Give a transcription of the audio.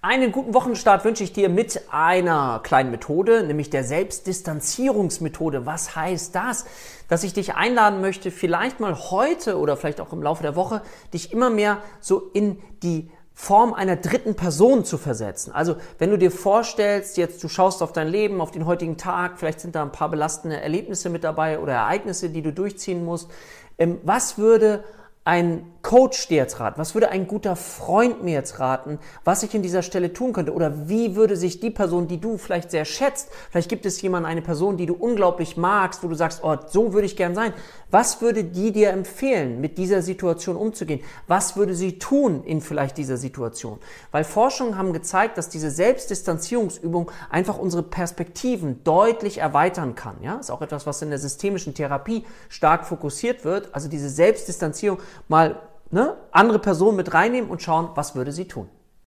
Einen guten Wochenstart wünsche ich dir mit einer kleinen Methode, nämlich der Selbstdistanzierungsmethode. Was heißt das? Dass ich dich einladen möchte, vielleicht mal heute oder vielleicht auch im Laufe der Woche, dich immer mehr so in die Form einer dritten Person zu versetzen. Also wenn du dir vorstellst, jetzt du schaust auf dein Leben, auf den heutigen Tag, vielleicht sind da ein paar belastende Erlebnisse mit dabei oder Ereignisse, die du durchziehen musst. Ähm, was würde ein Coach dir jetzt raten? Was würde ein guter Freund mir jetzt raten, was ich in dieser Stelle tun könnte? Oder wie würde sich die Person, die du vielleicht sehr schätzt, vielleicht gibt es jemanden, eine Person, die du unglaublich magst, wo du sagst, oh, so würde ich gern sein. Was würde die dir empfehlen, mit dieser Situation umzugehen? Was würde sie tun in vielleicht dieser Situation? Weil Forschungen haben gezeigt, dass diese Selbstdistanzierungsübung einfach unsere Perspektiven deutlich erweitern kann. Ja, ist auch etwas, was in der systemischen Therapie stark fokussiert wird. Also diese Selbstdistanzierung mal ne, andere Personen mit reinnehmen und schauen, was würde sie tun.